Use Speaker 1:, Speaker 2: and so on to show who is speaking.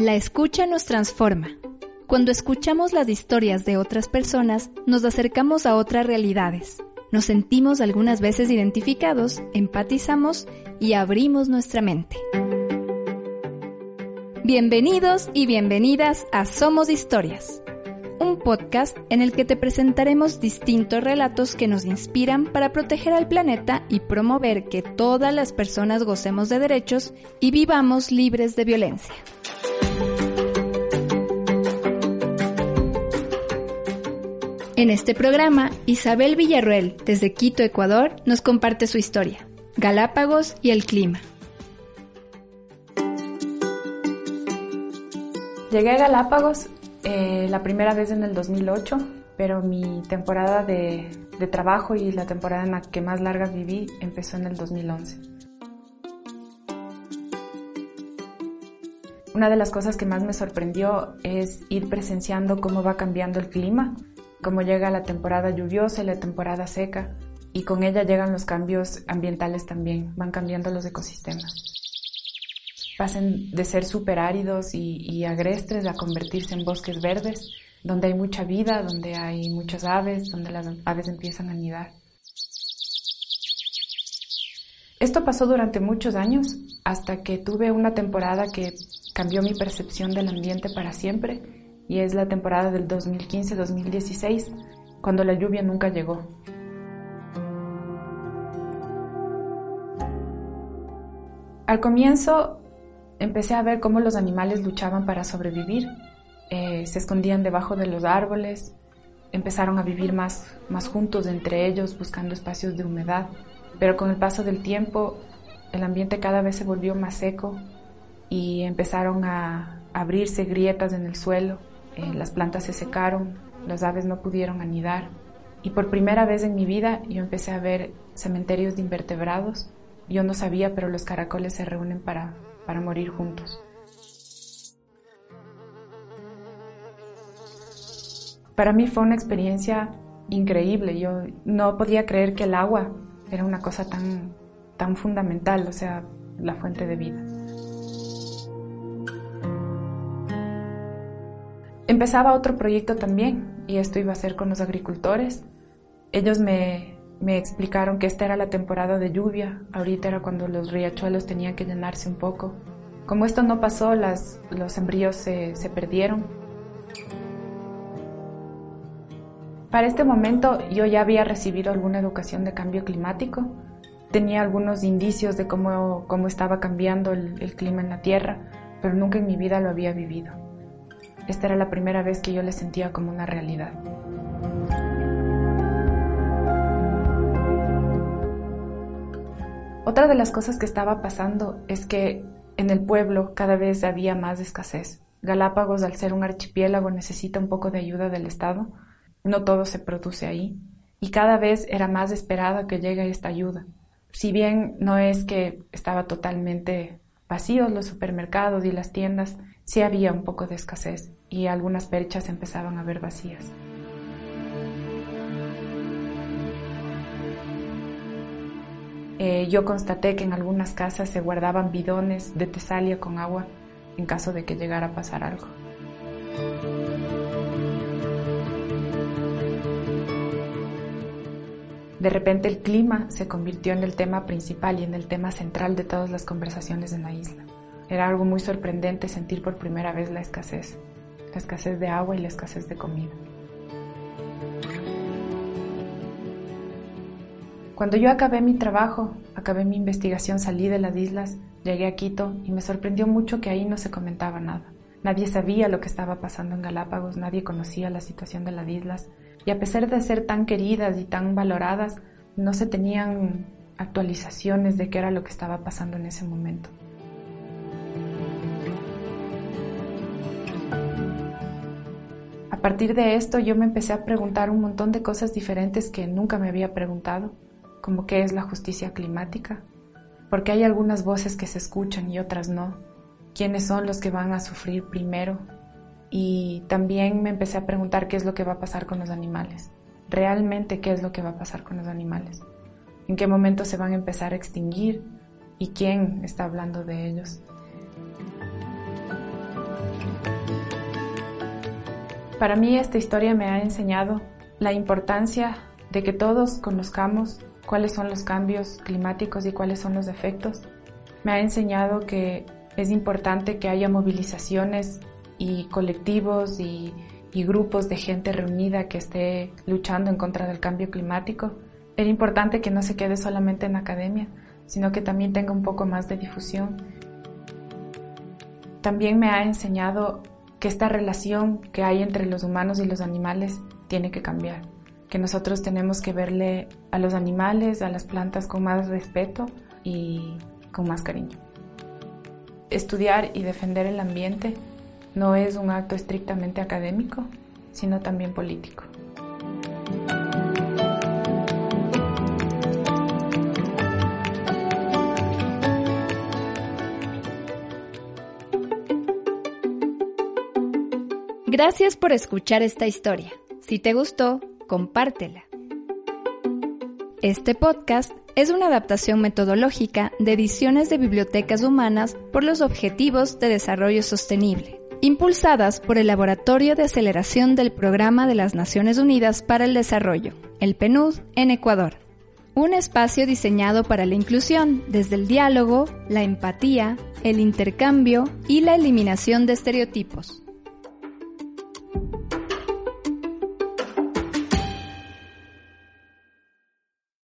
Speaker 1: La escucha nos transforma. Cuando escuchamos las historias de otras personas, nos acercamos a otras realidades. Nos sentimos algunas veces identificados, empatizamos y abrimos nuestra mente. Bienvenidos y bienvenidas a Somos Historias, un podcast en el que te presentaremos distintos relatos que nos inspiran para proteger al planeta y promover que todas las personas gocemos de derechos y vivamos libres de violencia. En este programa, Isabel Villarruel, desde Quito, Ecuador, nos comparte su historia, Galápagos y el clima.
Speaker 2: Llegué a Galápagos eh, la primera vez en el 2008, pero mi temporada de, de trabajo y la temporada en la que más larga viví empezó en el 2011. Una de las cosas que más me sorprendió es ir presenciando cómo va cambiando el clima como llega la temporada lluviosa y la temporada seca, y con ella llegan los cambios ambientales también, van cambiando los ecosistemas. Pasan de ser súper áridos y, agrestres a convertirse en bosques verdes, donde hay mucha vida, donde hay muchas aves, donde las aves empiezan a anidar. Esto pasó durante muchos años, hasta que tuve una temporada que cambió mi percepción del ambiente para siempre y es la temporada del 2015-2016, cuando la lluvia nunca llegó. Al comienzo empecé a ver cómo los animales luchaban para sobrevivir, eh, se escondían debajo de los árboles, empezaron a vivir más, más juntos entre ellos, buscando espacios de humedad, pero con el paso del tiempo el ambiente cada vez se volvió más seco y empezaron a abrirse grietas en el suelo eh, las plantas se secaron, las aves no pudieron anidar y por primera vez en mi vida yo empecé a ver cementerios de invertebrados. Yo no sabía, pero los caracoles se reúnen para, para morir juntos. Para mí fue una experiencia increíble. Yo no podía creer que el agua era una cosa tan, tan fundamental, o sea, la fuente de vida. Empezaba otro proyecto también y esto iba a ser con los agricultores. Ellos me, me explicaron que esta era la temporada de lluvia, ahorita era cuando los riachuelos tenían que llenarse un poco. Como esto no pasó, las, los embrios se, se perdieron. Para este momento yo ya había recibido alguna educación de cambio climático, tenía algunos indicios de cómo, cómo estaba cambiando el clima en la Tierra, pero nunca en mi vida lo había vivido. Esta era la primera vez que yo le sentía como una realidad. Otra de las cosas que estaba pasando es que en el pueblo cada vez había más escasez. Galápagos, al ser un archipiélago, necesita un poco de ayuda del Estado. No todo se produce ahí. Y cada vez era más esperada que llegue esta ayuda. Si bien no es que estaba totalmente vacíos los supermercados y las tiendas, sí había un poco de escasez y algunas perchas empezaban a ver vacías. Eh, yo constaté que en algunas casas se guardaban bidones de tesalia con agua en caso de que llegara a pasar algo. De repente el clima se convirtió en el tema principal y en el tema central de todas las conversaciones en la isla. Era algo muy sorprendente sentir por primera vez la escasez, la escasez de agua y la escasez de comida. Cuando yo acabé mi trabajo, acabé mi investigación, salí de las islas, llegué a Quito y me sorprendió mucho que ahí no se comentaba nada. Nadie sabía lo que estaba pasando en Galápagos, nadie conocía la situación de las islas y a pesar de ser tan queridas y tan valoradas, no se tenían actualizaciones de qué era lo que estaba pasando en ese momento. A partir de esto yo me empecé a preguntar un montón de cosas diferentes que nunca me había preguntado, como qué es la justicia climática, porque hay algunas voces que se escuchan y otras no, quiénes son los que van a sufrir primero, y también me empecé a preguntar qué es lo que va a pasar con los animales, realmente qué es lo que va a pasar con los animales, en qué momento se van a empezar a extinguir y quién está hablando de ellos. Para mí esta historia me ha enseñado la importancia de que todos conozcamos cuáles son los cambios climáticos y cuáles son los efectos. Me ha enseñado que es importante que haya movilizaciones y colectivos y, grupos de gente reunida que esté luchando en contra del cambio climático. Es importante que no se quede solamente en academia, sino que también tenga un poco más de difusión. También me ha enseñado que esta relación que hay entre los humanos y los animales tiene que cambiar, que nosotros tenemos que verle a los animales, a las plantas con más respeto y con más cariño. Estudiar y defender el ambiente no es un acto estrictamente académico, sino también político.
Speaker 1: Gracias por escuchar esta historia. Si te gustó, compártela. Este podcast es una adaptación metodológica de ediciones de bibliotecas humanas por los Objetivos de Desarrollo Sostenible, impulsadas por el Laboratorio de Aceleración del Programa de las Naciones Unidas para el Desarrollo, el PNUD, en Ecuador. Un espacio diseñado para la inclusión desde el diálogo, la empatía, el intercambio y la eliminación de estereotipos